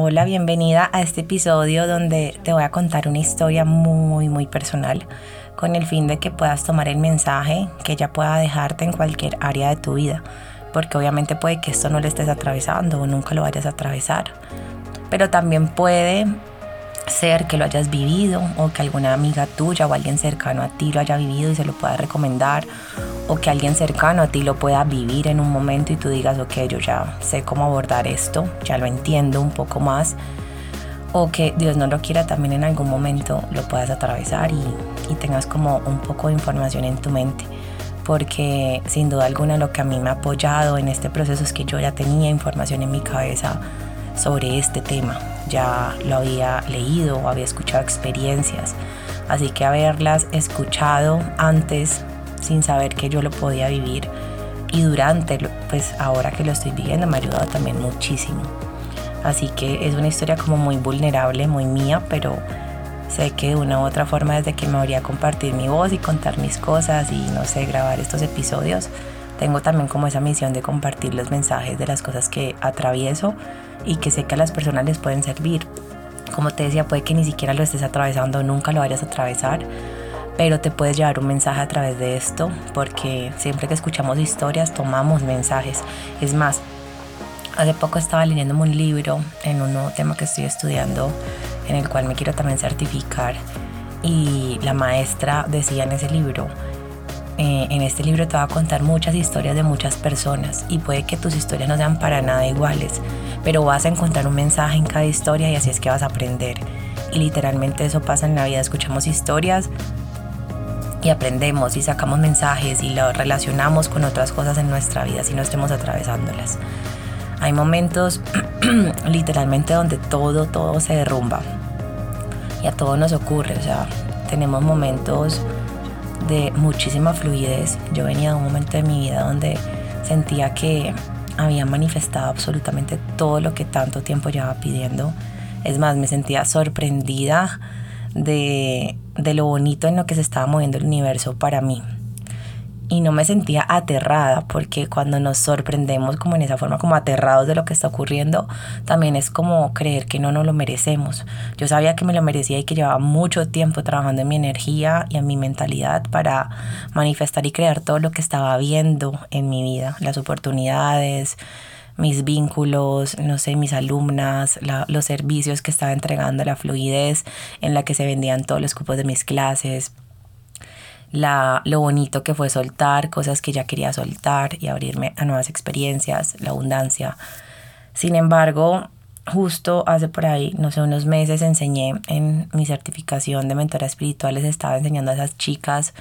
Hola, bienvenida a este episodio donde te voy a contar una historia muy, muy personal con el fin de que puedas tomar el mensaje que ella pueda dejarte en cualquier área de tu vida, porque obviamente puede que esto no lo estés atravesando o nunca lo vayas a atravesar, pero también puede ser que lo hayas vivido o que alguna amiga tuya o alguien cercano a ti lo haya vivido y se lo pueda recomendar o que alguien cercano a ti lo pueda vivir en un momento y tú digas, ok, yo ya sé cómo abordar esto, ya lo entiendo un poco más o que Dios no lo quiera también en algún momento lo puedas atravesar y, y tengas como un poco de información en tu mente porque sin duda alguna lo que a mí me ha apoyado en este proceso es que yo ya tenía información en mi cabeza sobre este tema. Ya lo había leído o había escuchado experiencias. Así que haberlas escuchado antes sin saber que yo lo podía vivir y durante, pues ahora que lo estoy viviendo me ha ayudado también muchísimo. Así que es una historia como muy vulnerable, muy mía, pero sé que de una u otra forma desde que me habría compartir mi voz y contar mis cosas y no sé, grabar estos episodios, tengo también como esa misión de compartir los mensajes de las cosas que atravieso y que sé que a las personas les pueden servir. Como te decía, puede que ni siquiera lo estés atravesando, nunca lo vayas a atravesar, pero te puedes llevar un mensaje a través de esto, porque siempre que escuchamos historias tomamos mensajes. Es más, hace poco estaba leyendo un libro en un nuevo tema que estoy estudiando, en el cual me quiero también certificar, y la maestra decía en ese libro, eh, en este libro te va a contar muchas historias de muchas personas y puede que tus historias no sean para nada iguales, pero vas a encontrar un mensaje en cada historia y así es que vas a aprender. Y literalmente eso pasa en la vida, escuchamos historias y aprendemos y sacamos mensajes y lo relacionamos con otras cosas en nuestra vida si no estemos atravesándolas. Hay momentos literalmente donde todo, todo se derrumba y a todo nos ocurre, o sea, tenemos momentos de muchísima fluidez. Yo venía de un momento de mi vida donde sentía que había manifestado absolutamente todo lo que tanto tiempo llevaba pidiendo. Es más, me sentía sorprendida de, de lo bonito en lo que se estaba moviendo el universo para mí y no me sentía aterrada porque cuando nos sorprendemos como en esa forma como aterrados de lo que está ocurriendo también es como creer que no nos lo merecemos. Yo sabía que me lo merecía y que llevaba mucho tiempo trabajando en mi energía y en mi mentalidad para manifestar y crear todo lo que estaba viendo en mi vida. Las oportunidades mis vínculos, no sé, mis alumnas, los servicios que estaba entregando, la fluidez en la que se vendían todos los cupos de mis clases, la, lo bonito que fue soltar, cosas que ya quería soltar y abrirme a nuevas experiencias, la abundancia. Sin embargo, justo hace por ahí, no sé, unos meses enseñé en mi certificación de mentora espiritual, les estaba enseñando a esas chicas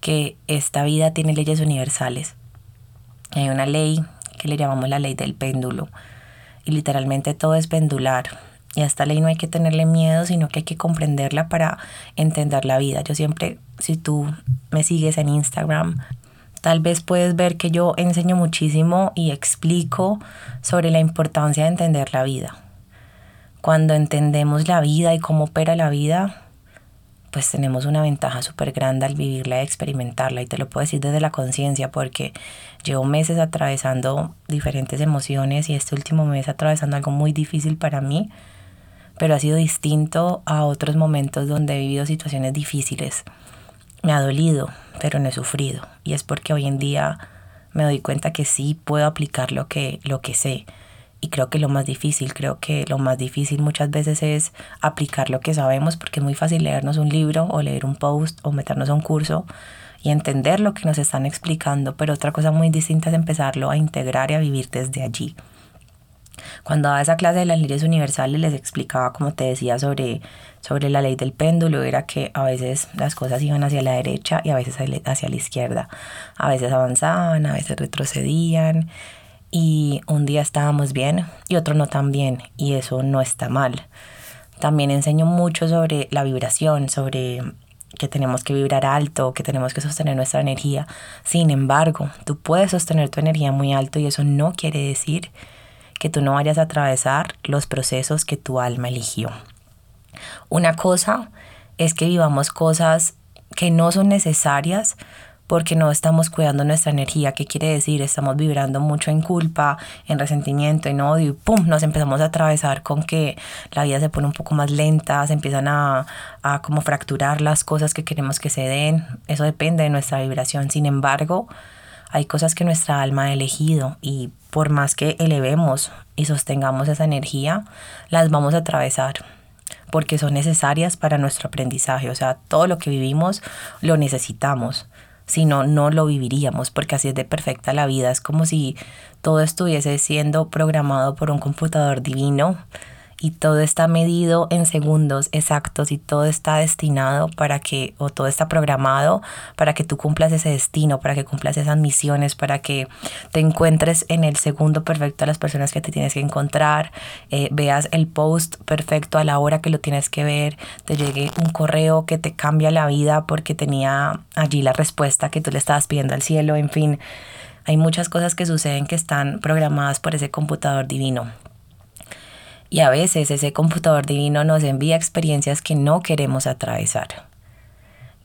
que esta vida tiene leyes universales. Hay una ley que le llamamos la ley del péndulo y literalmente todo es pendular y a esta ley no hay que tenerle miedo, sino que hay que comprenderla para entender la vida. Yo siempre, si tú me sigues en Instagram, tal vez puedes ver que yo enseño muchísimo y explico sobre la importancia de entender la vida. Cuando entendemos la vida y cómo opera la vida, pues tenemos una ventaja súper grande al vivirla y experimentarla. Y te lo puedo decir desde la conciencia porque llevo meses atravesando diferentes emociones y este último mes atravesando algo muy difícil para mí pero ha sido distinto a otros momentos donde he vivido situaciones difíciles. Me ha dolido, pero no he sufrido. Y es porque hoy en día me doy cuenta que sí puedo aplicar lo que, lo que sé. Y creo que lo más difícil, creo que lo más difícil muchas veces es aplicar lo que sabemos, porque es muy fácil leernos un libro o leer un post o meternos a un curso y entender lo que nos están explicando, pero otra cosa muy distinta es empezarlo a integrar y a vivir desde allí. Cuando daba esa clase de las leyes universales les explicaba, como te decía, sobre, sobre la ley del péndulo, era que a veces las cosas iban hacia la derecha y a veces hacia la izquierda. A veces avanzaban, a veces retrocedían y un día estábamos bien y otro no tan bien y eso no está mal. También enseño mucho sobre la vibración, sobre que tenemos que vibrar alto, que tenemos que sostener nuestra energía. Sin embargo, tú puedes sostener tu energía muy alto y eso no quiere decir que tú no vayas a atravesar los procesos que tu alma eligió. Una cosa es que vivamos cosas que no son necesarias porque no estamos cuidando nuestra energía. ¿Qué quiere decir? Estamos vibrando mucho en culpa, en resentimiento, en odio y ¡pum! Nos empezamos a atravesar con que la vida se pone un poco más lenta, se empiezan a, a como fracturar las cosas que queremos que se den. Eso depende de nuestra vibración. Sin embargo, hay cosas que nuestra alma ha elegido y por más que elevemos y sostengamos esa energía, las vamos a atravesar porque son necesarias para nuestro aprendizaje. O sea, todo lo que vivimos lo necesitamos. Si no, no lo viviríamos, porque así es de perfecta la vida. Es como si todo estuviese siendo programado por un computador divino y todo está medido en segundos exactos y todo está destinado para que, o todo está programado para que tú cumplas ese destino, para que cumplas esas misiones, para que te encuentres en el segundo perfecto a las personas que te tienes que encontrar, eh, veas el post perfecto a la hora que lo tienes que ver, te llegue un correo que te cambia la vida porque tenía allí la respuesta que tú le estabas pidiendo al cielo, en fin. Hay muchas cosas que suceden que están programadas por ese computador divino. Y a veces ese computador divino nos envía experiencias que no queremos atravesar.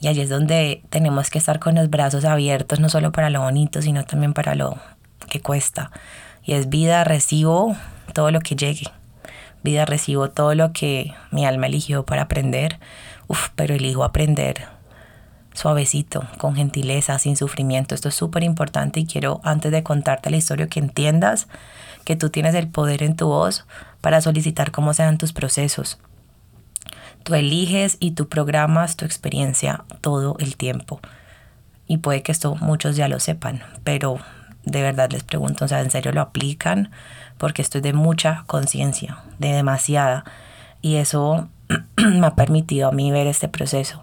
Y allí es donde tenemos que estar con los brazos abiertos, no solo para lo bonito, sino también para lo que cuesta. Y es vida, recibo todo lo que llegue. Vida, recibo todo lo que mi alma eligió para aprender. Uf, pero elijo aprender suavecito, con gentileza, sin sufrimiento. Esto es súper importante y quiero, antes de contarte la historia, que entiendas que tú tienes el poder en tu voz para solicitar cómo sean tus procesos. Tú eliges y tú programas tu experiencia todo el tiempo. Y puede que esto muchos ya lo sepan, pero de verdad les pregunto, o sea, ¿en serio lo aplican? Porque esto es de mucha conciencia, de demasiada. Y eso me ha permitido a mí ver este proceso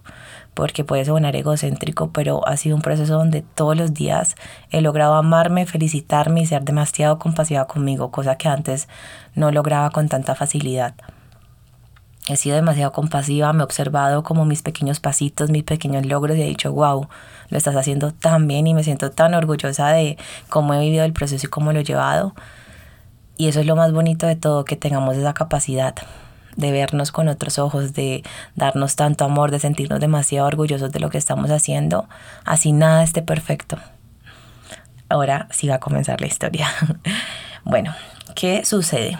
porque puede sonar egocéntrico, pero ha sido un proceso donde todos los días he logrado amarme, felicitarme y ser demasiado compasiva conmigo, cosa que antes no lograba con tanta facilidad. He sido demasiado compasiva, me he observado como mis pequeños pasitos, mis pequeños logros y he dicho, wow, lo estás haciendo tan bien y me siento tan orgullosa de cómo he vivido el proceso y cómo lo he llevado. Y eso es lo más bonito de todo, que tengamos esa capacidad de vernos con otros ojos, de darnos tanto amor, de sentirnos demasiado orgullosos de lo que estamos haciendo, así nada esté perfecto. Ahora sí va a comenzar la historia. bueno, ¿qué sucede?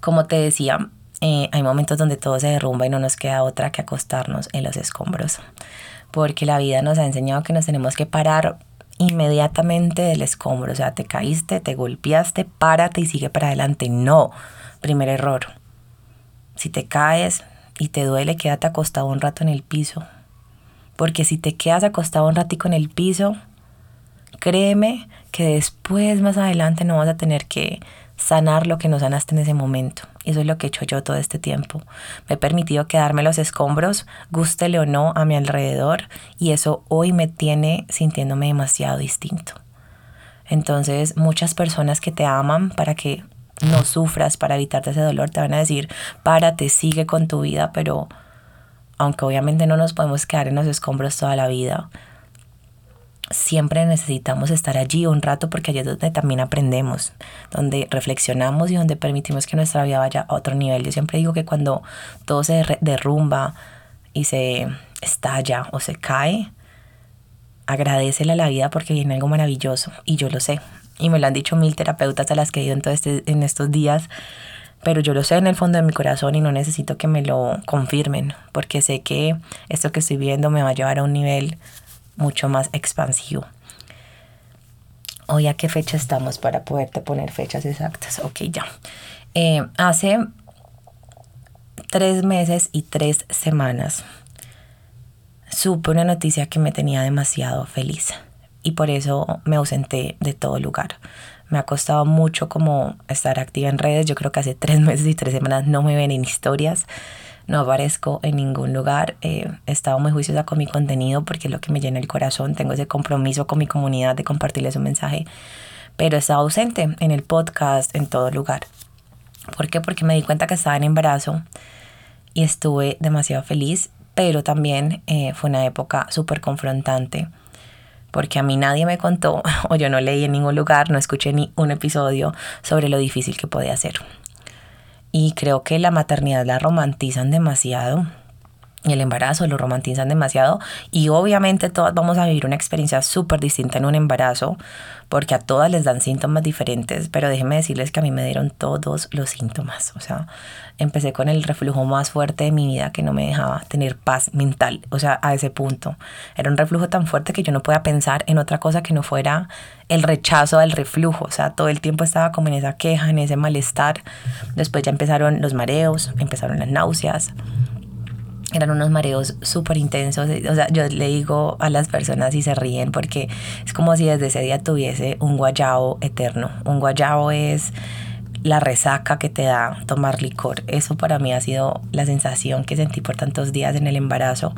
Como te decía, eh, hay momentos donde todo se derrumba y no nos queda otra que acostarnos en los escombros, porque la vida nos ha enseñado que nos tenemos que parar inmediatamente del escombro, o sea, te caíste, te golpeaste, párate y sigue para adelante. No, primer error. Si te caes y te duele, quédate acostado un rato en el piso. Porque si te quedas acostado un ratico en el piso, créeme que después, más adelante, no vas a tener que sanar lo que no sanaste en ese momento. Y eso es lo que he hecho yo todo este tiempo. Me he permitido quedarme los escombros, gústele o no, a mi alrededor, y eso hoy me tiene sintiéndome demasiado distinto. Entonces, muchas personas que te aman para que no sufras para evitarte ese dolor, te van a decir, párate, sigue con tu vida, pero aunque obviamente no nos podemos quedar en los escombros toda la vida, siempre necesitamos estar allí un rato porque allí es donde también aprendemos, donde reflexionamos y donde permitimos que nuestra vida vaya a otro nivel. Yo siempre digo que cuando todo se derrumba y se estalla o se cae, agradecele a la vida porque viene algo maravilloso y yo lo sé y me lo han dicho mil terapeutas a las que he ido en, este, en estos días, pero yo lo sé en el fondo de mi corazón y no necesito que me lo confirmen, porque sé que esto que estoy viendo me va a llevar a un nivel mucho más expansivo. Hoy a qué fecha estamos para poderte poner fechas exactas. Ok, ya. Eh, hace tres meses y tres semanas supe una noticia que me tenía demasiado feliz y por eso me ausenté de todo lugar. Me ha costado mucho como estar activa en redes. Yo creo que hace tres meses y tres semanas no me ven en historias, no aparezco en ningún lugar. Eh, he estado muy juiciosa con mi contenido porque es lo que me llena el corazón. Tengo ese compromiso con mi comunidad de compartirles un mensaje. Pero he estado ausente en el podcast, en todo lugar. ¿Por qué? Porque me di cuenta que estaba en embarazo y estuve demasiado feliz, pero también eh, fue una época súper confrontante porque a mí nadie me contó o yo no leí en ningún lugar, no escuché ni un episodio sobre lo difícil que podía ser. Y creo que la maternidad la romantizan demasiado y el embarazo lo romantizan demasiado y obviamente todas vamos a vivir una experiencia súper distinta en un embarazo porque a todas les dan síntomas diferentes, pero déjenme decirles que a mí me dieron todos los síntomas, o sea, empecé con el reflujo más fuerte de mi vida que no me dejaba tener paz mental, o sea, a ese punto. Era un reflujo tan fuerte que yo no podía pensar en otra cosa que no fuera el rechazo del reflujo, o sea, todo el tiempo estaba como en esa queja, en ese malestar. Después ya empezaron los mareos, empezaron las náuseas eran unos mareos súper intensos. O sea, yo le digo a las personas y se ríen porque es como si desde ese día tuviese un guayabo eterno. Un guayabo es la resaca que te da tomar licor. Eso para mí ha sido la sensación que sentí por tantos días en el embarazo.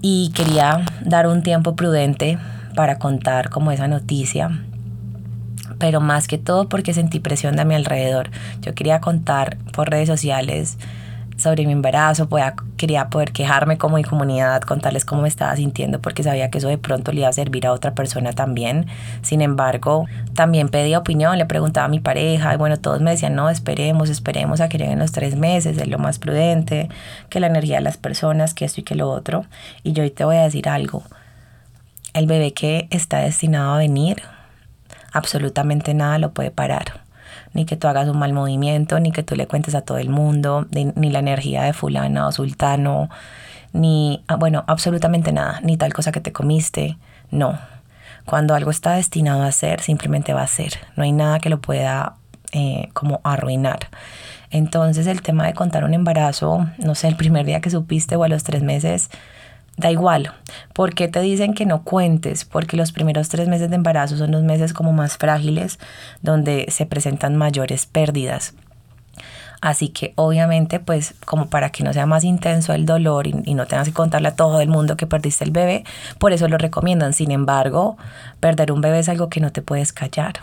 Y quería dar un tiempo prudente para contar como esa noticia. Pero más que todo porque sentí presión de mi alrededor. Yo quería contar por redes sociales sobre mi embarazo, quería poder quejarme como mi comunidad, contarles cómo me estaba sintiendo porque sabía que eso de pronto le iba a servir a otra persona también. Sin embargo, también pedía opinión, le preguntaba a mi pareja y bueno, todos me decían, no, esperemos, esperemos a que lleguen los tres meses, es lo más prudente, que la energía de las personas, que esto y que lo otro. Y yo hoy te voy a decir algo, el bebé que está destinado a venir, absolutamente nada lo puede parar ni que tú hagas un mal movimiento, ni que tú le cuentes a todo el mundo, ni la energía de fulana o sultano, ni, ah, bueno, absolutamente nada, ni tal cosa que te comiste, no. Cuando algo está destinado a ser, simplemente va a ser, no hay nada que lo pueda eh, como arruinar. Entonces el tema de contar un embarazo, no sé, el primer día que supiste o a los tres meses, Da igual. ¿Por qué te dicen que no cuentes? Porque los primeros tres meses de embarazo son los meses como más frágiles, donde se presentan mayores pérdidas. Así que obviamente, pues como para que no sea más intenso el dolor y, no tengas que contarle a todo el mundo que perdiste el bebé, por eso lo recomiendan. Sin embargo, perder un bebé es algo que no te puedes callar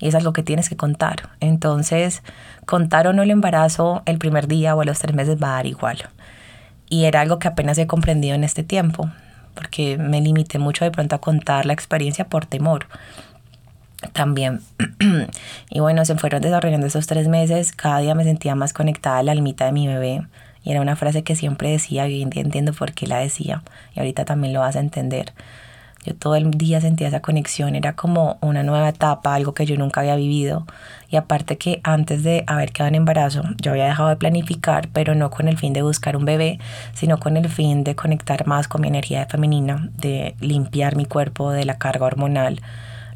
y es algo que tienes que contar. Entonces, contar o no el embarazo el primer día o los tres meses va a dar igual y era algo que apenas he comprendido en este tiempo, porque me limité mucho de pronto a contar la experiencia por temor también. y bueno, se fueron desarrollando esos tres meses, cada día me sentía más conectada a la almita de mi bebé. Y era una frase que siempre decía y entiendo por qué la decía. Y ahorita también lo vas a entender. Yo todo el día sentía esa conexión, era como una nueva etapa, algo que yo nunca había vivido. Y aparte que antes de haber quedado en embarazo, yo había dejado de planificar, pero no con el fin de buscar un bebé, sino con el fin de conectar más con mi energía femenina, de limpiar mi cuerpo de la carga hormonal.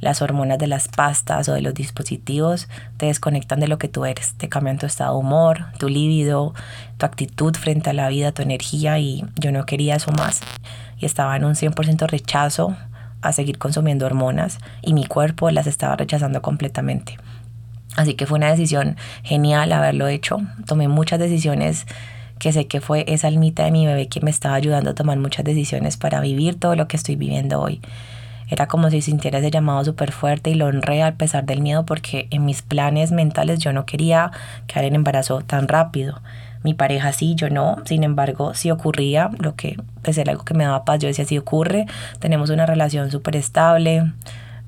Las hormonas de las pastas o de los dispositivos te desconectan de lo que tú eres, te cambian tu estado de humor, tu líbido, tu actitud frente a la vida, tu energía y yo no quería eso más y estaba en un 100% rechazo a seguir consumiendo hormonas y mi cuerpo las estaba rechazando completamente. Así que fue una decisión genial haberlo hecho. Tomé muchas decisiones que sé que fue esa almita de mi bebé que me estaba ayudando a tomar muchas decisiones para vivir todo lo que estoy viviendo hoy. Era como si sintiera ese llamado súper fuerte y lo honré a pesar del miedo porque en mis planes mentales yo no quería quedar en embarazo tan rápido mi pareja sí, yo no. Sin embargo, si ocurría, lo que pues era algo que me daba paz, yo decía, si ocurre, tenemos una relación súper estable,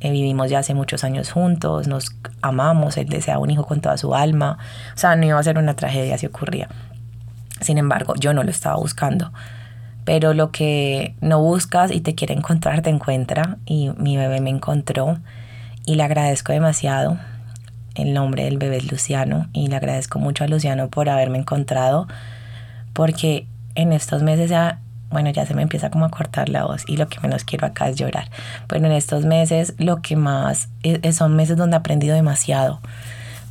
eh, vivimos ya hace muchos años juntos, nos amamos, él desea un hijo con toda su alma, o sea, no iba a ser una tragedia si ocurría. Sin embargo, yo no lo estaba buscando. Pero lo que no buscas y te quiere encontrar, te encuentra. Y mi bebé me encontró. Y le agradezco demasiado el nombre del bebé es Luciano y le agradezco mucho a Luciano por haberme encontrado porque en estos meses ya, bueno, ya se me empieza como a cortar la voz y lo que menos quiero acá es llorar. Pero en estos meses lo que más son meses donde he aprendido demasiado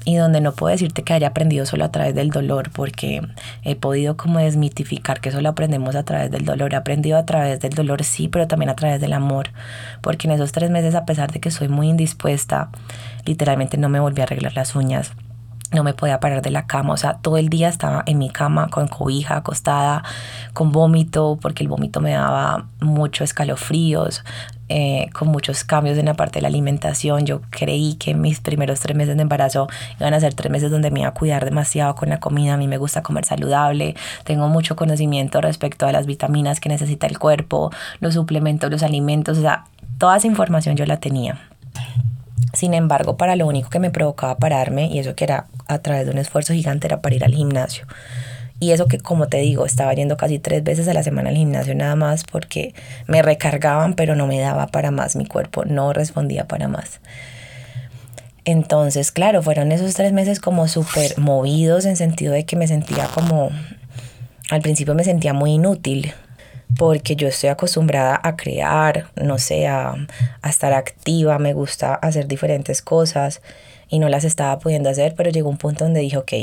y donde no puedo decirte que haya aprendido solo a través del dolor, porque he podido como desmitificar que solo aprendemos a través del dolor. He aprendido a través del dolor, sí, pero también a través del amor, porque en esos tres meses, a pesar de que soy muy indispuesta, literalmente no me volví a arreglar las uñas no me podía parar de la cama, o sea, todo el día estaba en mi cama con cobija, acostada, con vómito, porque el vómito me daba muchos escalofríos, eh, con muchos cambios en la parte de la alimentación. Yo creí que mis primeros tres meses de embarazo iban a ser tres meses donde me iba a cuidar demasiado con la comida. A mí me gusta comer saludable, tengo mucho conocimiento respecto a las vitaminas que necesita el cuerpo, los suplementos, los alimentos, o sea, toda esa información yo la tenía. Sin embargo, para lo único que me provocaba pararme, y eso que era a través de un esfuerzo gigante, era para ir al gimnasio. Y eso que, como te digo, estaba yendo casi tres veces a la semana al gimnasio nada más porque me recargaban, pero no me daba para más. Mi cuerpo no respondía para más. Entonces, claro, fueron esos tres meses como súper movidos en sentido de que me sentía como, al principio me sentía muy inútil, porque yo estoy acostumbrada a crear, no sé, a, a, estar activa, me gusta hacer diferentes cosas y no las estaba pudiendo hacer, pero llegó un punto donde dije, ok,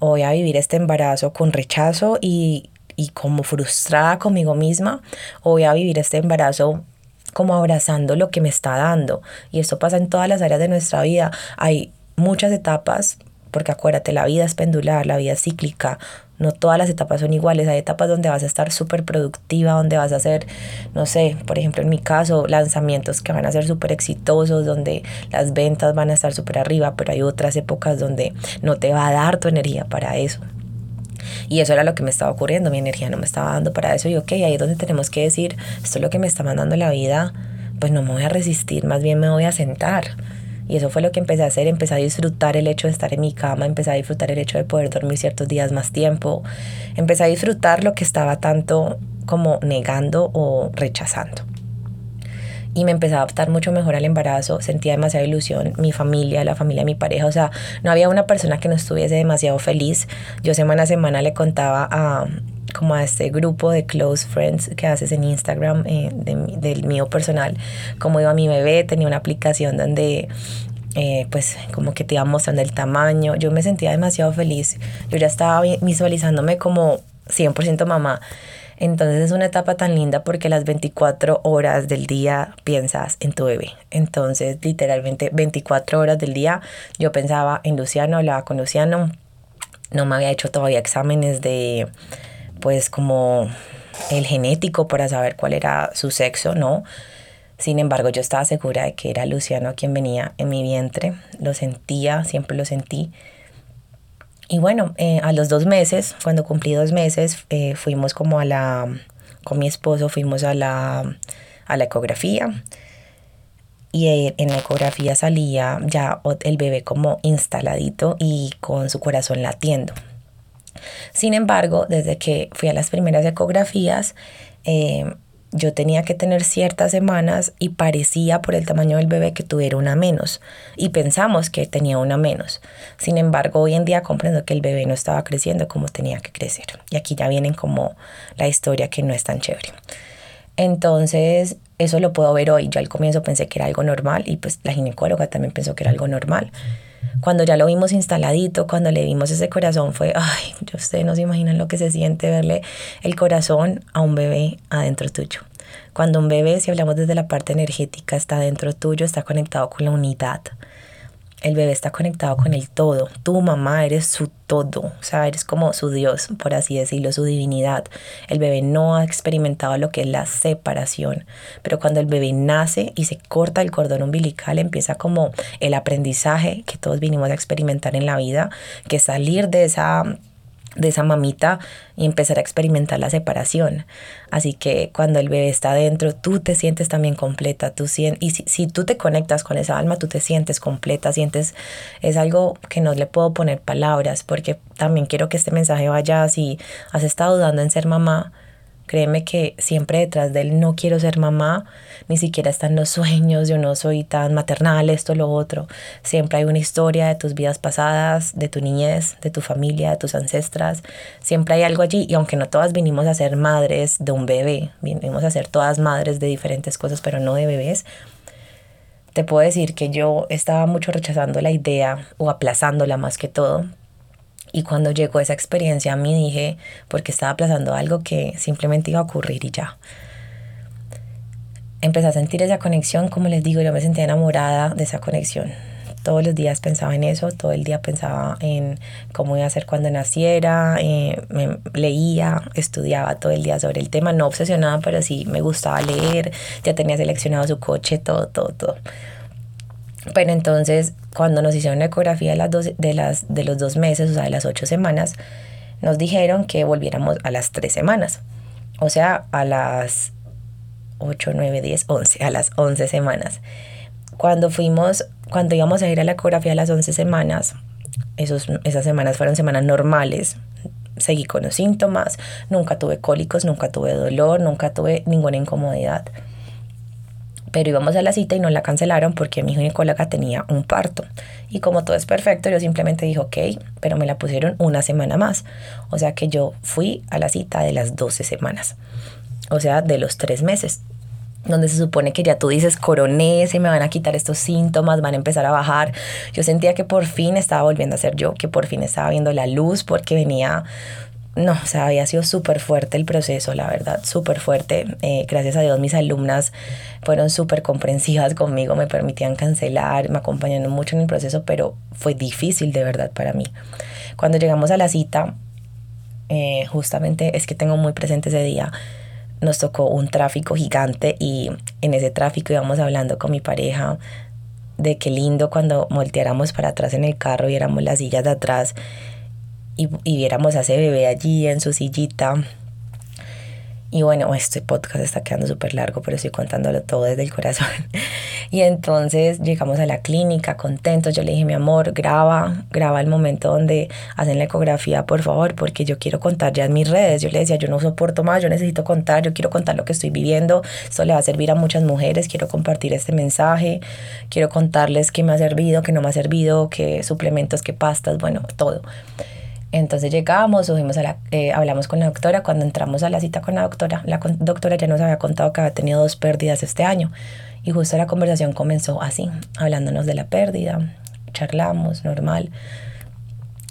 voy a vivir este embarazo con rechazo y, y como frustrada conmigo misma, voy a vivir este embarazo como abrazando lo que me está dando. Y esto pasa en todas las áreas de nuestra vida. Hay muchas etapas, porque acuérdate, la vida es pendular, la vida es cíclica. No todas las etapas son iguales. Hay etapas donde vas a estar súper productiva, donde vas a hacer, no sé, por ejemplo en mi caso, lanzamientos que van a ser súper exitosos, donde las ventas van a estar súper arriba, pero hay otras épocas donde no te va a dar tu energía para eso. Y eso era lo que me estaba ocurriendo, mi energía no me estaba dando para eso. Y ok, ahí es donde tenemos que decir, esto es lo que me está mandando la vida, pues no me voy a resistir, más bien me voy a sentar. Y eso fue lo que empecé a hacer, empecé a disfrutar el hecho de estar en mi cama, empecé a disfrutar el hecho de poder dormir ciertos días más tiempo, empecé a disfrutar lo que estaba tanto como negando o rechazando y me empecé a adaptar mucho mejor al embarazo, sentía demasiada ilusión, mi familia, la familia de mi pareja, o sea, no había una persona que no estuviese demasiado feliz. Yo semana a semana le contaba a como a este grupo de close friends que haces en Instagram eh, del mío personal, cómo iba mi bebé, tenía una aplicación donde eh, pues como que te iba mostrando el tamaño, yo me sentía demasiado feliz, yo ya estaba visualizándome como 100% mamá entonces es una etapa tan linda porque las 24 horas del día piensas en tu bebé. Entonces literalmente 24 horas del día yo pensaba en Luciano, hablaba con Luciano. No me había hecho todavía exámenes de pues como el genético para saber cuál era su sexo, ¿no? Sin embargo, yo estaba segura de que era Luciano quien venía en mi vientre. Lo sentía, siempre lo sentí. Y bueno, eh, a los dos meses, cuando cumplí dos meses, eh, fuimos como a la, con mi esposo, fuimos a la, a la ecografía. Y eh, en la ecografía salía ya el bebé como instaladito y con su corazón latiendo. Sin embargo, desde que fui a las primeras ecografías, yo tenía que tener ciertas semanas y parecía por el tamaño del bebé que tuviera una menos y pensamos que tenía una menos. Sin embargo, hoy en día comprendo que el bebé no estaba creciendo como tenía que crecer. Y aquí ya vienen como la historia que no es tan chévere. Entonces, eso lo puedo ver hoy. Yo al comienzo pensé que era algo normal y pues la ginecóloga también pensó que era algo normal. Cuando ya lo vimos instaladito, cuando le vimos ese corazón, fue, ay, ustedes no se imaginan lo que se siente verle el corazón a un bebé adentro tuyo. Cuando un bebé, si hablamos desde la parte energética, está dentro tuyo, está conectado con la unidad el bebé está conectado con el todo. Tu mamá eres su todo, o sea, eres como su Dios, por así decirlo, su divinidad. El bebé no ha experimentado lo que es la separación, pero cuando el bebé nace y se corta el cordón umbilical, empieza como el aprendizaje que todos vinimos a experimentar en la vida, que salir de esa de esa mamita y empezar a experimentar la separación. Así que cuando el bebé está dentro, tú te sientes también completa. Tú y si, si, tú te conectas con esa alma, tú te sientes completa, sientes, es algo que no le puedo poner palabras, porque también quiero que este mensaje vaya, si has estado dudando en ser mamá, Créeme que siempre detrás de él no quiero ser mamá, ni siquiera están los sueños, yo no soy tan maternal, esto, lo otro. Siempre hay una historia de tus vidas pasadas, de tu niñez, de tu familia, de tus ancestras. Siempre hay algo allí y aunque no todas vinimos a ser madres de un bebé, vinimos a ser todas madres de diferentes cosas, pero no de bebés, te puedo decir que yo estaba mucho rechazando la idea o aplazándola más que todo y cuando llegó esa experiencia a mí dije, porque estaba aplazando algo que simplemente iba a ocurrir y ya. Empecé a sentir esa conexión, como les digo, yo me sentía enamorada de esa conexión. Todos los días pensaba en eso, todo el día pensaba en cómo iba a ser cuando naciera, eh, me leía, estudiaba todo el día sobre el tema, no obsesionada, pero sí me gustaba leer, ya tenía seleccionado su coche, todo, todo, todo. Pero entonces, cuando nos hicieron la ecografía de, las dos, de, las, de los dos meses, o sea, de las ocho semanas, nos dijeron que volviéramos a las tres semanas. O sea, a las 8, 9, 10, 11, a las 11 semanas. Cuando fuimos, cuando íbamos a ir a la ecografía a las 11 semanas, esos, esas semanas fueron semanas normales, seguí con los síntomas, nunca tuve cólicos, nunca tuve dolor, nunca tuve ninguna incomodidad. Pero íbamos a la cita y no la cancelaron porque mi ginecóloga tenía un parto. Y como todo es perfecto, yo simplemente dije, ok, pero me la pusieron una semana más. O sea que yo fui a la cita de las 12 semanas. O sea, de los tres meses donde se supone que ya tú dices coroné, se me van a quitar estos síntomas, van a empezar a bajar. Yo sentía que por fin estaba volviendo a ser yo, que por fin estaba viendo la luz porque venía, no, o sea, había sido súper fuerte el proceso, la verdad, súper fuerte. Eh, gracias a Dios mis alumnas fueron súper comprensivas conmigo, me permitían cancelar, me acompañaron mucho en el proceso, pero fue difícil de verdad para mí. Cuando llegamos a la cita, eh, justamente es que tengo muy presente ese día, nos tocó un tráfico gigante y en ese tráfico íbamos hablando con mi pareja de qué lindo cuando volteáramos para atrás en el carro, viéramos las sillas de atrás y, y viéramos a ese bebé allí en su sillita y bueno, este podcast está quedando súper largo, pero estoy contándolo todo desde el corazón. Y entonces llegamos a la clínica contentos. Yo le dije, mi amor, graba, graba el momento donde hacen la ecografía, por favor, porque yo quiero contar ya en mis redes. Yo le decía, yo no soporto más, yo necesito contar, yo quiero contar lo que estoy viviendo. Esto le va a servir a muchas mujeres. Quiero compartir este mensaje. Quiero contarles qué me ha servido, qué no me ha servido, qué suplementos, qué pastas, bueno, todo. Entonces llegamos, subimos a la, eh, hablamos con la doctora. Cuando entramos a la cita con la doctora, la doctora ya nos había contado que había tenido dos pérdidas este año. Y justo la conversación comenzó así, hablándonos de la pérdida. Charlamos, normal.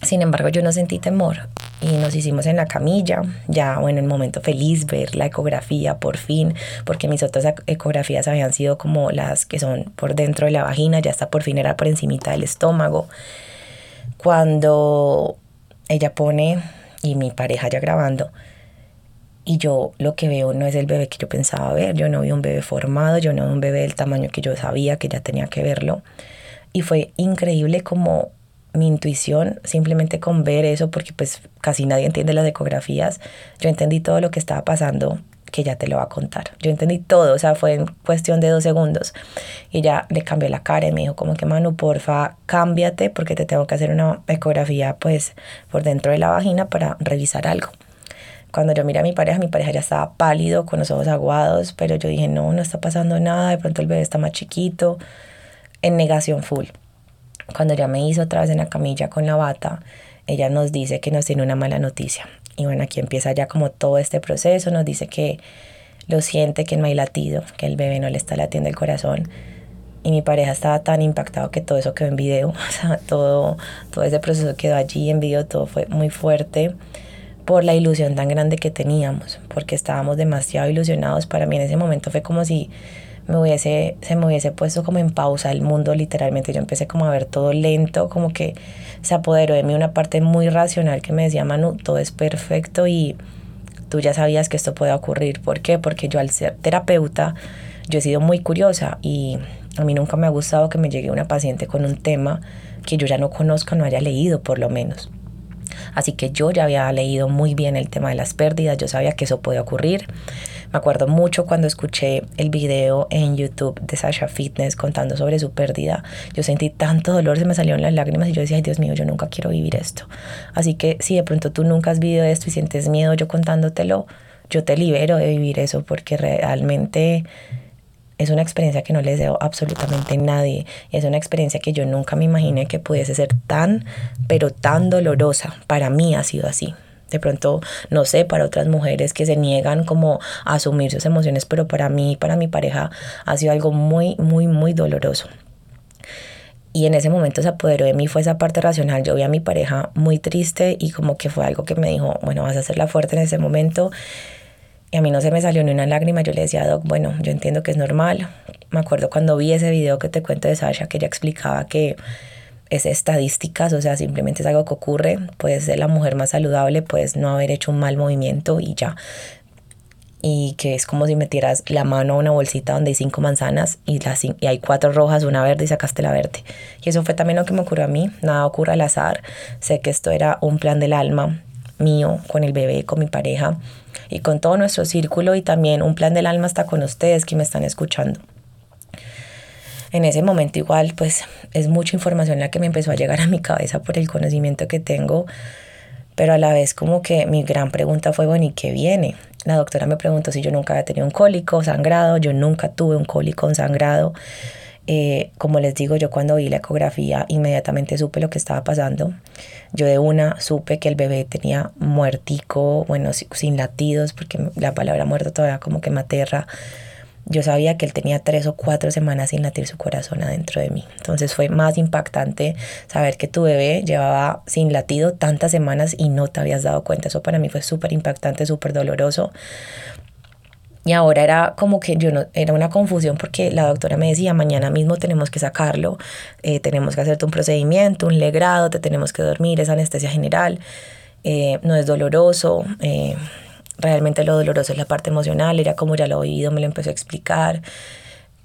Sin embargo, yo no sentí temor y nos hicimos en la camilla, ya bueno, en el momento feliz ver la ecografía por fin, porque mis otras ecografías habían sido como las que son por dentro de la vagina, ya está por fin era por encimita del estómago. Cuando ella pone, y mi pareja ya grabando, y yo lo que veo no es el bebé que yo pensaba ver, yo no vi un bebé formado, yo no vi un bebé del tamaño que yo sabía que ya tenía que verlo. Y fue increíble como mi intuición, simplemente con ver eso, porque pues casi nadie entiende las ecografías, yo entendí todo lo que estaba pasando que ya te lo va a contar. Yo entendí todo, o sea, fue en cuestión de dos segundos. Y ya le cambió la cara y me dijo como que, Manu, porfa, cámbiate porque te tengo que hacer una ecografía pues por dentro de la vagina para revisar algo. Cuando yo miré a mi pareja, mi pareja ya estaba pálido, con los ojos aguados, pero yo dije, no, no está pasando nada, de pronto el bebé está más chiquito, en negación full. Cuando ya me hizo otra vez en la camilla con la bata, ella nos dice que nos tiene una mala noticia. Y bueno, aquí empieza ya como todo este proceso, nos dice que lo siente, que no hay latido, que el bebé no le está latiendo el corazón. Y mi pareja estaba tan impactado que todo eso quedó en video, o sea, todo, todo ese proceso quedó allí en video, todo fue muy fuerte por la ilusión tan grande que teníamos, porque estábamos demasiado ilusionados. Para mí en ese momento fue como si me hubiese, se me hubiese puesto como en pausa el mundo literalmente. Yo empecé como a ver todo lento, como que se apoderó de mí una parte muy racional que me decía, Manu, todo es perfecto y tú ya sabías que esto puede ocurrir. ¿Por qué? Porque yo al ser terapeuta, yo he sido muy curiosa y a mí nunca me ha gustado que me llegue una paciente con un tema que yo ya no conozco, no haya leído por lo menos. Así que yo ya había leído muy bien el tema de las pérdidas, yo sabía que eso podía ocurrir. Me acuerdo mucho cuando escuché el video en YouTube de Sasha Fitness contando sobre su pérdida. Yo sentí tanto dolor, se me salieron las lágrimas y yo decía, ay Dios mío, yo nunca quiero vivir esto. Así que si de pronto tú nunca has vivido esto y sientes miedo yo contándotelo, yo te libero de vivir eso porque realmente es una experiencia que no le deseo absolutamente a nadie. Es una experiencia que yo nunca me imaginé que pudiese ser tan, pero tan dolorosa. Para mí ha sido así. De pronto, no sé, para otras mujeres que se niegan como a asumir sus emociones, pero para mí, para mi pareja, ha sido algo muy, muy, muy doloroso. Y en ese momento se apoderó de mí, fue esa parte racional. Yo vi a mi pareja muy triste y como que fue algo que me dijo, bueno, vas a hacerla fuerte en ese momento. Y a mí no se me salió ni una lágrima. Yo le decía, Doc, bueno, yo entiendo que es normal. Me acuerdo cuando vi ese video que te cuento de Sasha, que ella explicaba que es estadísticas, o sea, simplemente es algo que ocurre, puedes ser la mujer más saludable, puedes no haber hecho un mal movimiento y ya. Y que es como si metieras la mano a una bolsita donde hay cinco manzanas y, las, y hay cuatro rojas, una verde y sacaste la verde. Y eso fue también lo que me ocurrió a mí, nada ocurre al azar. Sé que esto era un plan del alma mío, con el bebé, con mi pareja y con todo nuestro círculo y también un plan del alma hasta con ustedes que me están escuchando en ese momento igual pues es mucha información la que me empezó a llegar a mi cabeza por el conocimiento que tengo, pero a la vez como que mi gran pregunta fue, bueno, ¿y qué viene? La doctora me preguntó si yo nunca había tenido un cólico sangrado, yo nunca tuve un cólico sangrado. Eh, como les digo, yo cuando vi la ecografía inmediatamente supe lo que estaba pasando. Yo de una supe que el bebé tenía muertico, bueno, sin latidos, porque la palabra muerto todavía como que me aterra yo sabía que él tenía tres o cuatro semanas sin latir su corazón adentro de mí. Entonces fue más impactante saber que tu bebé llevaba sin latido tantas semanas y no te habías dado cuenta. Eso para mí fue súper impactante, súper doloroso. Y ahora era como que yo no, era una confusión porque la doctora me decía, mañana mismo tenemos que sacarlo, eh, tenemos que hacerte un procedimiento, un legrado, te tenemos que dormir, es anestesia general, eh, no es doloroso. Eh, realmente lo doloroso es la parte emocional, era como ya lo he oído, me lo empezó a explicar.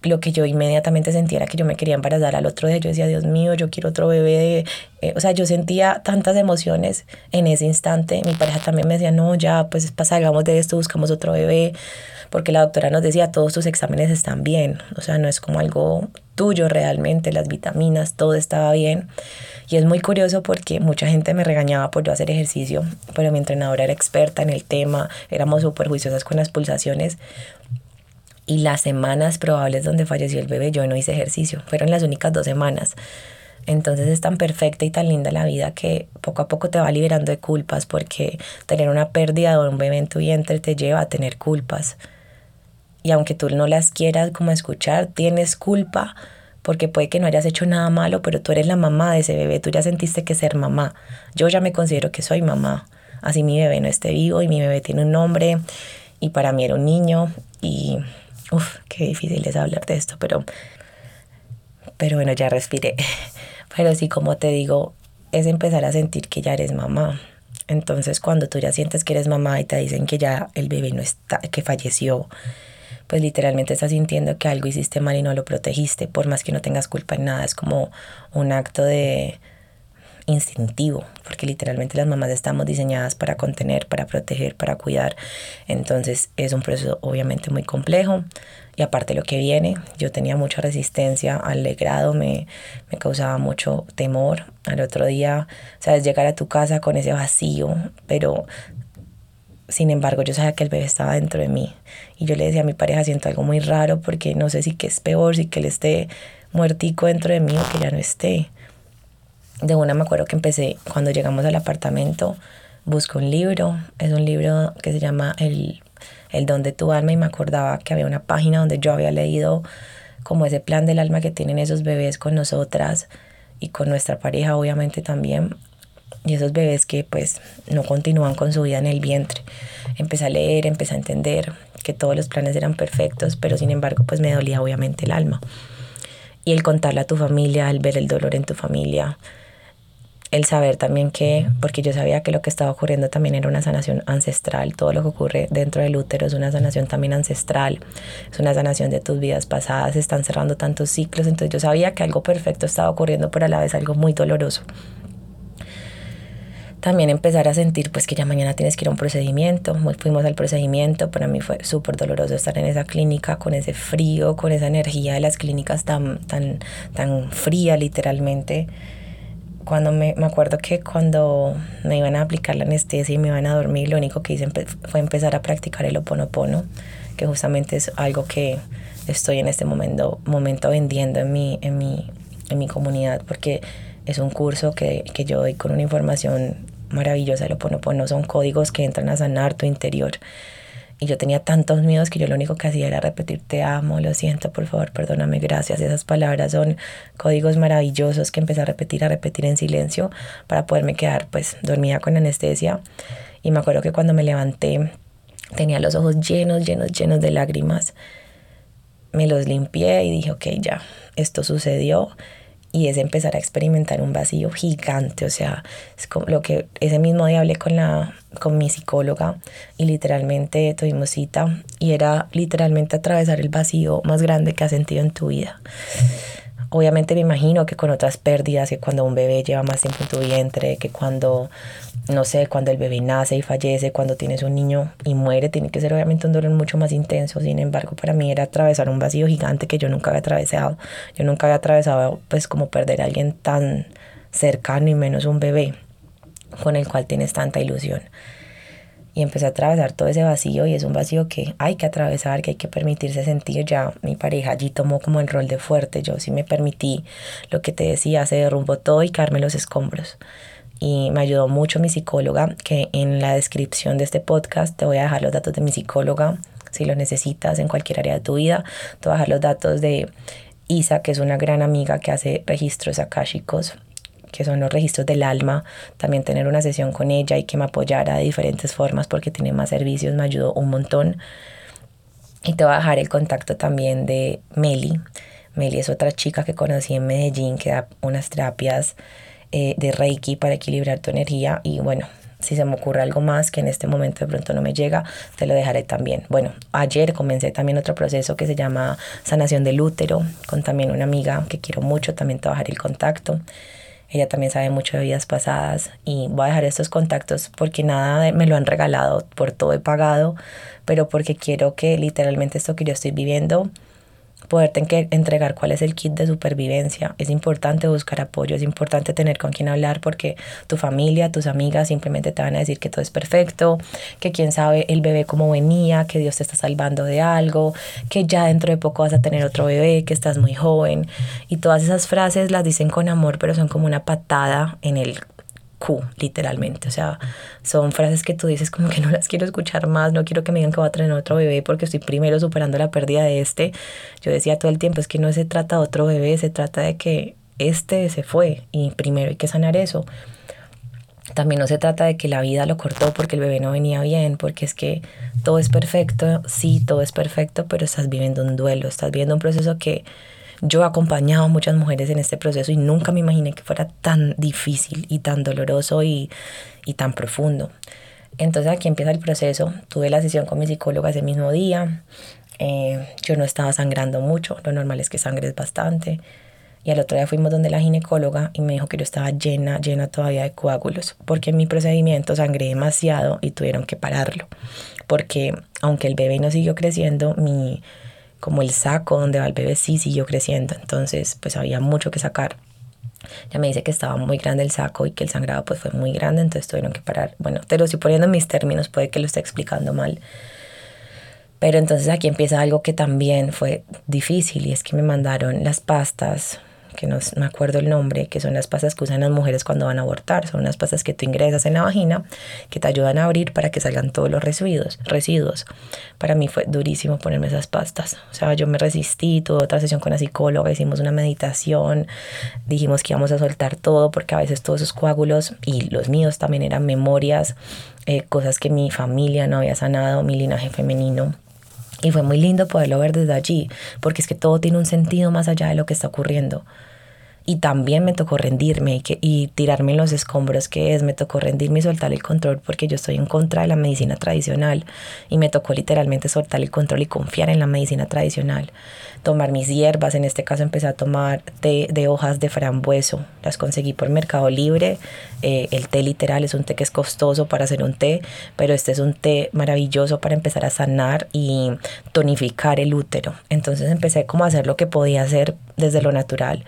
Lo que yo inmediatamente sentía era que yo me quería embarazar al otro día. Yo decía, Dios mío, yo quiero otro bebé. Eh, o sea, yo sentía tantas emociones en ese instante. Mi pareja también me decía, no, ya, pues salgamos de esto, buscamos otro bebé. Porque la doctora nos decía, todos tus exámenes están bien. O sea, no es como algo tuyo realmente, las vitaminas, todo estaba bien. Y es muy curioso porque mucha gente me regañaba por yo hacer ejercicio, pero mi entrenadora era experta en el tema, éramos súper juiciosas con las pulsaciones. Y las semanas probables donde falleció el bebé, yo no hice ejercicio. Fueron las únicas dos semanas. Entonces es tan perfecta y tan linda la vida que poco a poco te va liberando de culpas porque tener una pérdida de un bebé en tu vientre te lleva a tener culpas. Y aunque tú no las quieras como escuchar, tienes culpa porque puede que no hayas hecho nada malo, pero tú eres la mamá de ese bebé, tú ya sentiste que ser mamá. Yo ya me considero que soy mamá, así mi bebé no esté vivo y mi bebé tiene un nombre y para mí era un niño y uff, qué difícil es hablar de esto, pero pero bueno, ya respiré. Pero sí, como te digo, es empezar a sentir que ya eres mamá. Entonces, cuando tú ya sientes que eres mamá y te dicen que ya el bebé no está, que falleció, pues literalmente estás sintiendo que algo hiciste mal y no lo protegiste, por más que no tengas culpa en nada, es como un acto de instintivo, porque literalmente las mamás estamos diseñadas para contener, para proteger, para cuidar. Entonces es un proceso obviamente muy complejo y aparte lo que viene, yo tenía mucha resistencia al legrado, me, me causaba mucho temor. Al otro día, sabes, llegar a tu casa con ese vacío, pero sin embargo, yo sabía que el bebé estaba dentro de mí. Y yo le decía a mi pareja, siento algo muy raro porque no sé si que es peor, si que él esté muertico dentro de mí o que ya no esté. De una me acuerdo que empecé, cuando llegamos al apartamento, busco un libro. Es un libro que se llama El, el don de tu alma y me acordaba que había una página donde yo había leído como ese plan del alma que tienen esos bebés con nosotras y con nuestra pareja obviamente también y esos bebés que pues no continúan con su vida en el vientre. Empecé a leer, empecé a entender que todos los planes eran perfectos, pero sin embargo pues me dolía obviamente el alma. Y el contarle a tu familia, el ver el dolor en tu familia, el saber también que, porque yo sabía que lo que estaba ocurriendo también era una sanación ancestral, todo lo que ocurre dentro del útero es una sanación también ancestral, es una sanación de tus vidas pasadas, están cerrando tantos ciclos, entonces yo sabía que algo perfecto estaba ocurriendo, pero a la vez algo muy doloroso también empezar a sentir pues que ya mañana tienes que ir a un procedimiento. Fuimos al procedimiento, para mí fue súper doloroso estar en esa clínica con ese frío, con esa energía de las clínicas tan, tan, tan fría literalmente. Cuando me, me acuerdo que cuando me iban a aplicar la anestesia y me iban a dormir, lo único que hice fue empezar a practicar el oponopono, que justamente es algo que estoy en este momento, momento vendiendo en mi, en mi, en mi comunidad, porque es un curso que, que yo doy con una información maravillosa. Lo pone, no son códigos que entran a sanar tu interior. Y yo tenía tantos miedos que yo lo único que hacía era repetir te amo, lo siento, por favor, perdóname, gracias. Esas palabras son códigos maravillosos que empecé a repetir, a repetir en silencio para poderme quedar pues dormida con anestesia. Y me acuerdo que cuando me levanté tenía los ojos llenos, llenos, llenos de lágrimas. Me los limpié y dije, ok, ya, esto sucedió y es empezar a experimentar un vacío gigante, o sea, es como lo que ese mismo día hablé con la con mi psicóloga y literalmente tuvimos cita y era literalmente atravesar el vacío más grande que has sentido en tu vida. Obviamente me imagino que con otras pérdidas, que cuando un bebé lleva más tiempo en tu vientre, que cuando, no sé, cuando el bebé nace y fallece, cuando tienes un niño y muere, tiene que ser obviamente un dolor mucho más intenso. Sin embargo, para mí era atravesar un vacío gigante que yo nunca había atravesado. Yo nunca había atravesado, pues, como perder a alguien tan cercano y menos un bebé. con el cual tienes tanta ilusión. Y empecé a atravesar todo ese vacío y es un vacío que hay que atravesar, que hay que permitirse sentir. Ya mi pareja allí tomó como el rol de fuerte, yo sí me permití lo que te decía, se derrumbó todo y carme los escombros. Y me ayudó mucho mi psicóloga, que en la descripción de este podcast te voy a dejar los datos de mi psicóloga, si lo necesitas en cualquier área de tu vida. Te voy a dejar los datos de Isa, que es una gran amiga que hace registros akáshicos que son los registros del alma, también tener una sesión con ella y que me apoyara de diferentes formas porque tiene más servicios, me ayudó un montón. Y te voy a dejar el contacto también de Meli. Meli es otra chica que conocí en Medellín que da unas terapias eh, de Reiki para equilibrar tu energía y bueno, si se me ocurre algo más que en este momento de pronto no me llega, te lo dejaré también. Bueno, ayer comencé también otro proceso que se llama sanación del útero, con también una amiga que quiero mucho, también te el contacto. Ella también sabe mucho de vidas pasadas y voy a dejar estos contactos porque nada me lo han regalado, por todo he pagado, pero porque quiero que literalmente esto que yo estoy viviendo poderte entregar cuál es el kit de supervivencia. Es importante buscar apoyo, es importante tener con quien hablar porque tu familia, tus amigas simplemente te van a decir que todo es perfecto, que quién sabe el bebé cómo venía, que Dios te está salvando de algo, que ya dentro de poco vas a tener otro bebé, que estás muy joven. Y todas esas frases las dicen con amor, pero son como una patada en el Q, literalmente. O sea, son frases que tú dices como que no las quiero escuchar más, no quiero que me digan que voy a tener otro bebé porque estoy primero superando la pérdida de este. Yo decía todo el tiempo, es que no se trata de otro bebé, se trata de que este se fue y primero hay que sanar eso. También no se trata de que la vida lo cortó porque el bebé no venía bien, porque es que todo es perfecto, sí, todo es perfecto, pero estás viviendo un duelo, estás viviendo un proceso que yo he acompañado a muchas mujeres en este proceso y nunca me imaginé que fuera tan difícil y tan doloroso y, y tan profundo. Entonces aquí empieza el proceso. Tuve la sesión con mi psicóloga ese mismo día. Eh, yo no estaba sangrando mucho, lo normal es que sangres bastante. Y al otro día fuimos donde la ginecóloga y me dijo que yo estaba llena, llena todavía de coágulos, porque en mi procedimiento sangré demasiado y tuvieron que pararlo. Porque aunque el bebé no siguió creciendo, mi, como el saco donde va el bebé sí siguió creciendo, entonces pues había mucho que sacar. Ya me dice que estaba muy grande el saco y que el sangrado pues fue muy grande, entonces tuvieron que parar. Bueno, te lo estoy poniendo en mis términos, puede que lo esté explicando mal. Pero entonces aquí empieza algo que también fue difícil y es que me mandaron las pastas que no me acuerdo el nombre, que son las pastas que usan las mujeres cuando van a abortar. Son unas pastas que tú ingresas en la vagina que te ayudan a abrir para que salgan todos los residuos. residuos. Para mí fue durísimo ponerme esas pastas. O sea, yo me resistí, tuve otra sesión con la psicóloga, hicimos una meditación, dijimos que íbamos a soltar todo porque a veces todos esos coágulos y los míos también eran memorias, eh, cosas que mi familia no había sanado, mi linaje femenino y fue muy lindo poderlo ver desde allí, porque es que todo tiene un sentido más allá de lo que está ocurriendo. Y también me tocó rendirme y, que, y tirarme los escombros que es, me tocó rendirme y soltar el control porque yo estoy en contra de la medicina tradicional y me tocó literalmente soltar el control y confiar en la medicina tradicional. Tomar mis hierbas, en este caso empecé a tomar té de hojas de frambueso, las conseguí por Mercado Libre. Eh, el té literal es un té que es costoso para hacer un té, pero este es un té maravilloso para empezar a sanar y tonificar el útero. Entonces empecé como a hacer lo que podía hacer desde lo natural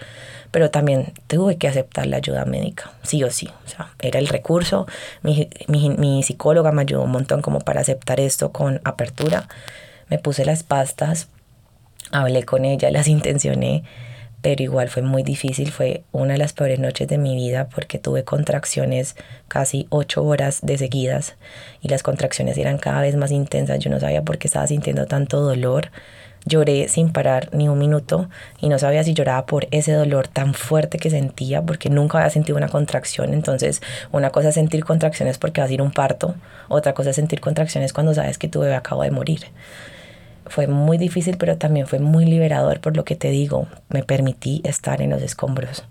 pero también tuve que aceptar la ayuda médica, sí o sí. O sea, era el recurso. Mi, mi, mi psicóloga me ayudó un montón como para aceptar esto con apertura. Me puse las pastas, hablé con ella, las intencioné, pero igual fue muy difícil. Fue una de las peores noches de mi vida porque tuve contracciones casi ocho horas de seguidas y las contracciones eran cada vez más intensas. Yo no sabía por qué estaba sintiendo tanto dolor Lloré sin parar ni un minuto y no sabía si lloraba por ese dolor tan fuerte que sentía porque nunca había sentido una contracción. Entonces, una cosa es sentir contracciones porque vas a ir un parto, otra cosa es sentir contracciones cuando sabes que tu bebé acaba de morir. Fue muy difícil, pero también fue muy liberador por lo que te digo. Me permití estar en los escombros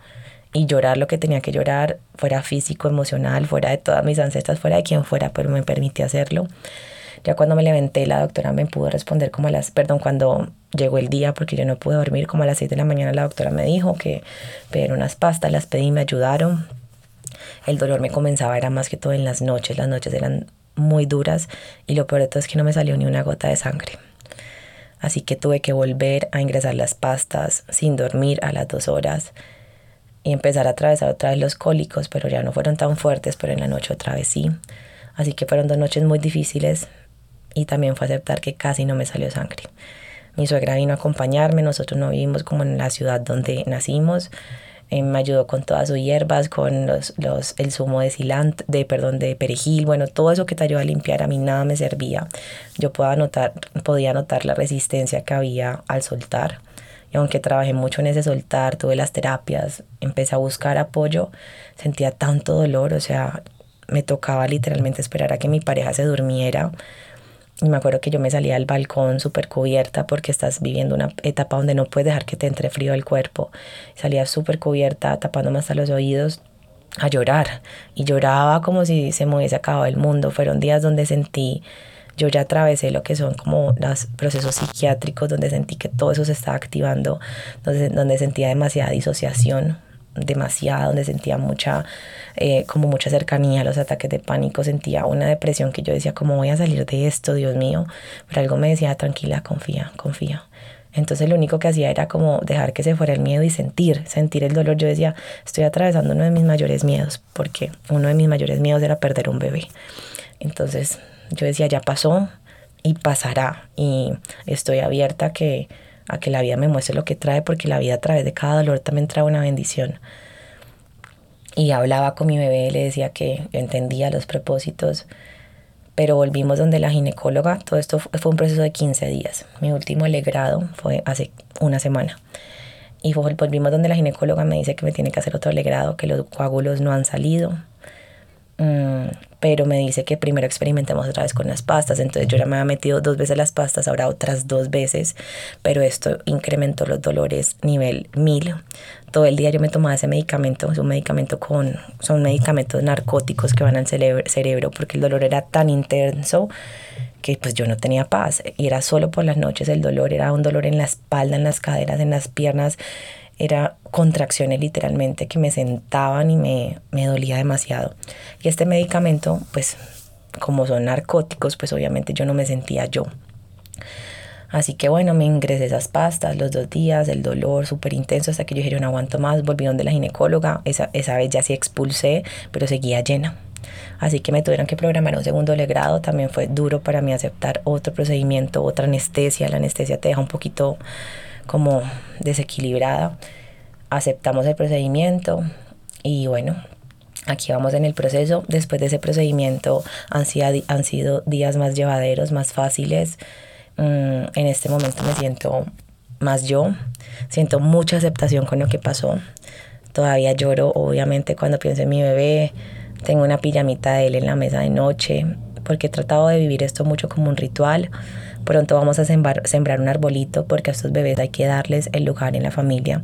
y llorar lo que tenía que llorar, fuera físico, emocional, fuera de todas mis ancestras, fuera de quien fuera, pero me permití hacerlo. Ya cuando me levanté, la doctora me pudo responder como a las, perdón, cuando llegó el día, porque yo no pude dormir, como a las 6 de la mañana la doctora me dijo que pedir unas pastas, las pedí, me ayudaron. El dolor me comenzaba, era más que todo en las noches, las noches eran muy duras y lo peor de todo es que no me salió ni una gota de sangre. Así que tuve que volver a ingresar las pastas sin dormir a las dos horas y empezar a atravesar otra vez los cólicos, pero ya no fueron tan fuertes, pero en la noche otra vez sí. Así que fueron dos noches muy difíciles y también fue aceptar que casi no me salió sangre. Mi suegra vino a acompañarme, nosotros no vivimos como en la ciudad donde nacimos. Eh, me ayudó con todas sus hierbas, con los, los, el zumo de cilantro, de, perdón, de perejil, bueno, todo eso que te ayuda a limpiar, a mí nada me servía. Yo podía notar, podía notar la resistencia que había al soltar. Y aunque trabajé mucho en ese soltar, tuve las terapias, empecé a buscar apoyo, sentía tanto dolor, o sea, me tocaba literalmente esperar a que mi pareja se durmiera me acuerdo que yo me salía al balcón súper cubierta porque estás viviendo una etapa donde no puedes dejar que te entre frío el cuerpo. Salía súper cubierta, tapándome hasta los oídos a llorar. Y lloraba como si se me hubiese acabado el mundo. Fueron días donde sentí, yo ya atravesé lo que son como los procesos psiquiátricos, donde sentí que todo eso se estaba activando, donde sentía demasiada disociación, demasiado, donde sentía mucha, eh, como mucha cercanía a los ataques de pánico, sentía una depresión que yo decía, ¿cómo voy a salir de esto, Dios mío? Pero algo me decía, tranquila, confía, confía. Entonces lo único que hacía era como dejar que se fuera el miedo y sentir, sentir el dolor. Yo decía, estoy atravesando uno de mis mayores miedos, porque uno de mis mayores miedos era perder un bebé. Entonces yo decía, ya pasó y pasará. Y estoy abierta que a que la vida me muestre lo que trae, porque la vida a través de cada dolor también trae una bendición. Y hablaba con mi bebé, le decía que entendía los propósitos, pero volvimos donde la ginecóloga, todo esto fue un proceso de 15 días. Mi último legrado fue hace una semana. Y volvimos donde la ginecóloga me dice que me tiene que hacer otro legrado, que los coágulos no han salido. Pero me dice que primero experimentemos otra vez con las pastas. Entonces yo ya me había metido dos veces las pastas, ahora otras dos veces, pero esto incrementó los dolores nivel 1000. Todo el día yo me tomaba ese medicamento, es un medicamento con, son medicamentos narcóticos que van al cerebro porque el dolor era tan intenso que pues yo no tenía paz y era solo por las noches el dolor, era un dolor en la espalda, en las caderas, en las piernas, era contracciones literalmente que me sentaban y me, me dolía demasiado. Y este medicamento, pues como son narcóticos, pues obviamente yo no me sentía yo. Así que bueno, me ingresé esas pastas los dos días, el dolor súper intenso hasta que yo dije, no aguanto más, volví donde la ginecóloga, esa, esa vez ya sí expulsé, pero seguía llena. Así que me tuvieron que programar un segundo legrado, también fue duro para mí aceptar otro procedimiento, otra anestesia, la anestesia te deja un poquito como desequilibrada. Aceptamos el procedimiento y bueno, aquí vamos en el proceso. Después de ese procedimiento han sido, han sido días más llevaderos, más fáciles. Mm, en este momento me siento más yo, siento mucha aceptación con lo que pasó. Todavía lloro, obviamente, cuando pienso en mi bebé. Tengo una pijamita de él en la mesa de noche, porque he tratado de vivir esto mucho como un ritual. Pronto vamos a sembrar, un arbolito porque a estos bebés hay que darles el lugar en la familia.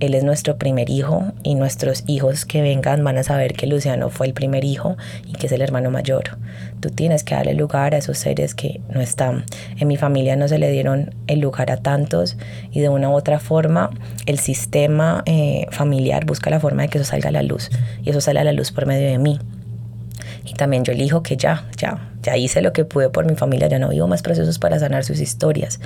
Él es nuestro primer hijo y nuestros hijos que vengan van a saber que Luciano fue el primer hijo y que es el hermano mayor. Tú tienes que darle lugar a esos seres que no están. En mi familia no se le dieron el lugar a tantos y de una u otra forma el sistema eh, familiar busca la forma de que eso salga a la luz y eso sale a la luz por medio de mí. Y también yo elijo que ya, ya, ya hice lo que pude por mi familia, ya no vivo más procesos para sanar sus historias.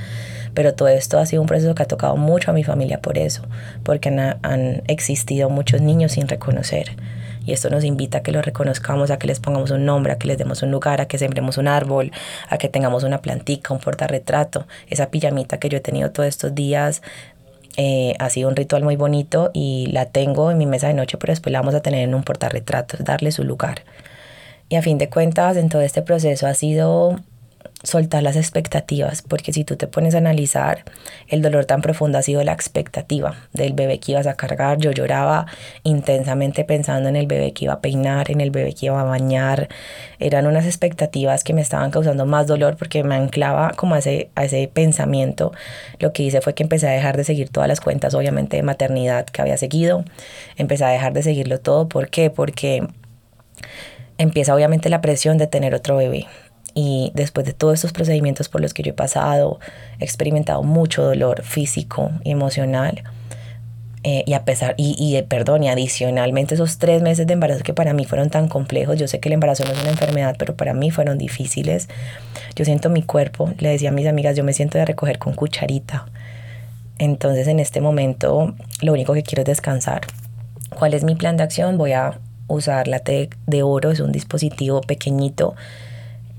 Pero todo esto ha sido un proceso que ha tocado mucho a mi familia por eso, porque han, han existido muchos niños sin reconocer. Y esto nos invita a que los reconozcamos, a que les pongamos un nombre, a que les demos un lugar, a que sembremos un árbol, a que tengamos una plantica, un portarretrato. Esa pijamita que yo he tenido todos estos días eh, ha sido un ritual muy bonito y la tengo en mi mesa de noche, pero después la vamos a tener en un portarretrato, darle su lugar. Y a fin de cuentas, en todo este proceso ha sido soltar las expectativas, porque si tú te pones a analizar, el dolor tan profundo ha sido la expectativa del bebé que ibas a cargar. Yo lloraba intensamente pensando en el bebé que iba a peinar, en el bebé que iba a bañar. Eran unas expectativas que me estaban causando más dolor porque me anclaba como a ese, a ese pensamiento. Lo que hice fue que empecé a dejar de seguir todas las cuentas, obviamente, de maternidad que había seguido. Empecé a dejar de seguirlo todo. ¿Por qué? Porque empieza obviamente la presión de tener otro bebé. Y después de todos estos procedimientos por los que yo he pasado, he experimentado mucho dolor físico y emocional. Eh, y a pesar, y, y perdón, y adicionalmente esos tres meses de embarazo que para mí fueron tan complejos, yo sé que el embarazo no es una enfermedad, pero para mí fueron difíciles. Yo siento mi cuerpo, le decía a mis amigas, yo me siento de recoger con cucharita. Entonces en este momento lo único que quiero es descansar ¿Cuál es mi plan de acción? Voy a usar la T de oro, es un dispositivo pequeñito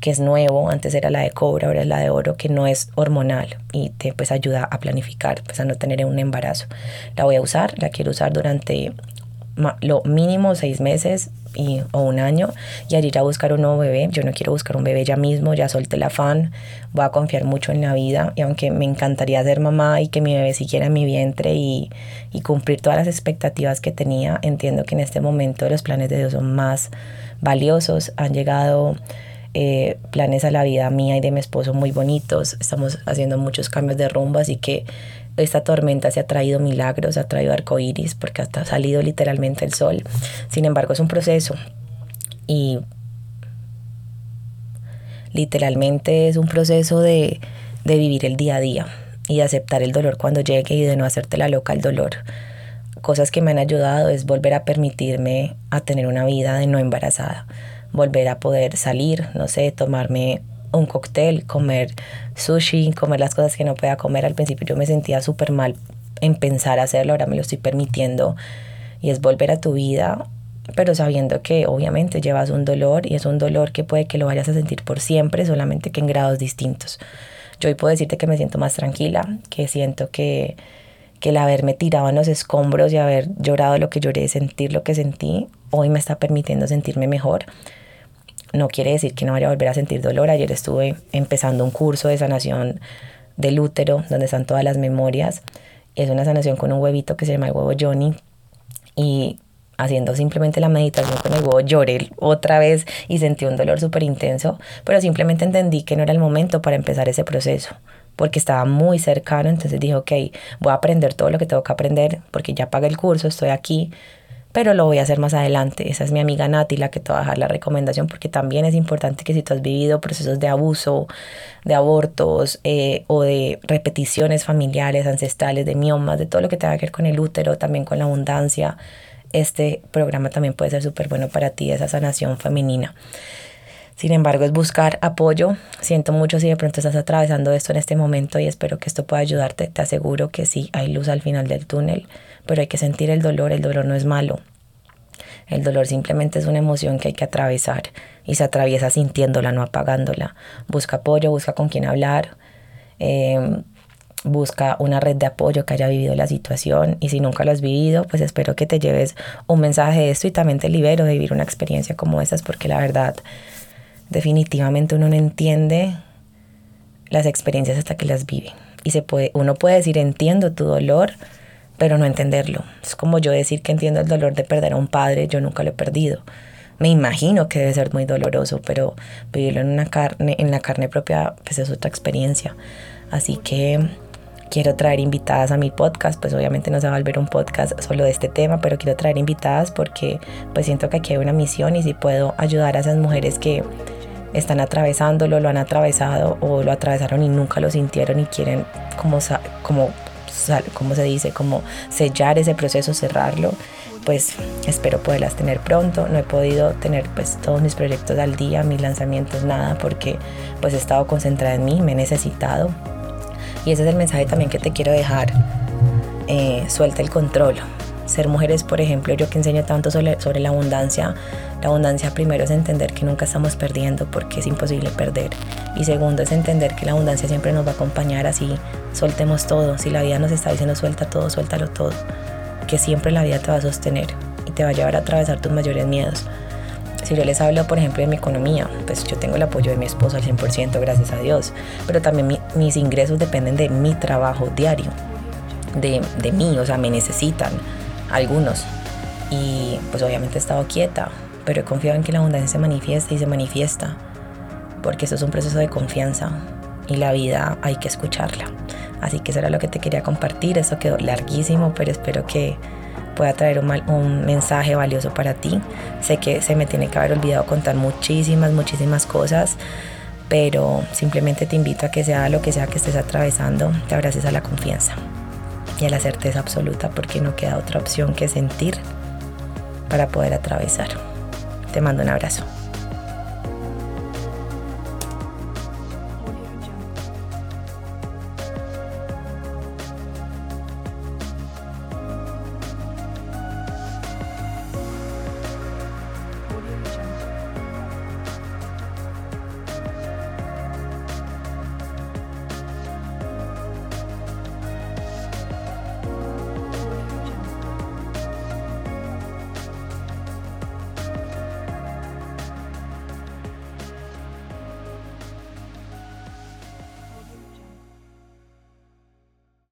que es nuevo, antes era la de cobre, ahora es la de oro, que no es hormonal y te pues ayuda a planificar, pues a no tener un embarazo. La voy a usar, la quiero usar durante lo mínimo seis meses y, o un año y al ir buscar un nuevo bebé, yo no quiero buscar un bebé ya mismo, ya solté el afán, voy a confiar mucho en la vida y aunque me encantaría ser mamá y que mi bebé siguiera en mi vientre y, y cumplir todas las expectativas que tenía, entiendo que en este momento los planes de Dios son más valiosos, han llegado eh, planes a la vida mía y de mi esposo muy bonitos, estamos haciendo muchos cambios de rumbo, así que esta tormenta se ha traído milagros, ha traído arcoíris, porque hasta ha salido literalmente el sol. Sin embargo, es un proceso y literalmente es un proceso de, de vivir el día a día y de aceptar el dolor cuando llegue y de no hacerte la loca el dolor. Cosas que me han ayudado es volver a permitirme a tener una vida de no embarazada, volver a poder salir, no sé, tomarme un cóctel, comer sushi, comer las cosas que no podía comer. Al principio yo me sentía súper mal en pensar hacerlo, ahora me lo estoy permitiendo y es volver a tu vida, pero sabiendo que obviamente llevas un dolor y es un dolor que puede que lo vayas a sentir por siempre, solamente que en grados distintos. Yo hoy puedo decirte que me siento más tranquila, que siento que, que el haberme tirado en los escombros y haber llorado lo que lloré, sentir lo que sentí, hoy me está permitiendo sentirme mejor no quiere decir que no vaya a volver a sentir dolor. Ayer estuve empezando un curso de sanación del útero, donde están todas las memorias. Es una sanación con un huevito que se llama el huevo Johnny. Y haciendo simplemente la meditación con el huevo lloré otra vez y sentí un dolor súper intenso, pero simplemente entendí que no era el momento para empezar ese proceso porque estaba muy cercano, entonces dije, ok, voy a aprender todo lo que tengo que aprender, porque ya pagué el curso, estoy aquí, pero lo voy a hacer más adelante. Esa es mi amiga Nati la que te va a dejar la recomendación porque también es importante que si tú has vivido procesos de abuso, de abortos eh, o de repeticiones familiares, ancestrales, de miomas, de todo lo que tenga que ver con el útero, también con la abundancia, este programa también puede ser súper bueno para ti, esa sanación femenina. Sin embargo, es buscar apoyo. Siento mucho si de pronto estás atravesando esto en este momento y espero que esto pueda ayudarte. Te aseguro que sí, hay luz al final del túnel pero hay que sentir el dolor, el dolor no es malo. El dolor simplemente es una emoción que hay que atravesar y se atraviesa sintiéndola, no apagándola. Busca apoyo, busca con quién hablar, em, busca una red de apoyo que haya vivido la situación y si nunca lo has vivido, pues espero que te lleves un mensaje de esto y también te libero de vivir una experiencia como esas porque la verdad definitivamente uno no entiende las experiencias hasta que las vive. Y se puede, uno puede decir entiendo tu dolor, pero no entenderlo. Es como yo decir que entiendo el dolor de perder a un padre, yo nunca lo he perdido. Me imagino que debe ser muy doloroso, pero vivirlo en una carne, en la carne propia, pues es otra experiencia. Así que quiero traer invitadas a mi podcast, pues obviamente no se va a volver un podcast solo de este tema, pero quiero traer invitadas porque pues siento que aquí hay una misión y si puedo ayudar a esas mujeres que están atravesándolo, lo han atravesado o lo atravesaron y nunca lo sintieron y quieren como, como como se dice, como sellar ese proceso, cerrarlo, pues espero poderlas tener pronto. No he podido tener pues todos mis proyectos al día, mis lanzamientos, nada, porque pues he estado concentrada en mí, me he necesitado. Y ese es el mensaje también que te quiero dejar. Eh, suelta el control. Ser mujeres, por ejemplo, yo que enseño tanto sobre, sobre la abundancia, la abundancia primero es entender que nunca estamos perdiendo porque es imposible perder. Y segundo es entender que la abundancia siempre nos va a acompañar así soltemos todo. Si la vida nos está diciendo suelta todo, suéltalo todo. Que siempre la vida te va a sostener y te va a llevar a atravesar tus mayores miedos. Si yo les hablo, por ejemplo, de mi economía, pues yo tengo el apoyo de mi esposo al 100%, gracias a Dios. Pero también mis ingresos dependen de mi trabajo diario, de, de mí, o sea, me necesitan algunos. Y pues obviamente he estado quieta, pero he confiado en que la abundancia se manifiesta y se manifiesta, porque eso es un proceso de confianza y la vida hay que escucharla. Así que eso era lo que te quería compartir. Eso quedó larguísimo, pero espero que pueda traer un, un, mensaje valioso para ti. Sé que se me tiene que haber olvidado contar muchísimas, muchísimas cosas, pero simplemente te invito a que sea lo que sea que estés atravesando, te abraces a la confianza y la certeza absoluta, porque no queda otra opción que sentir para poder atravesar. Te mando un abrazo.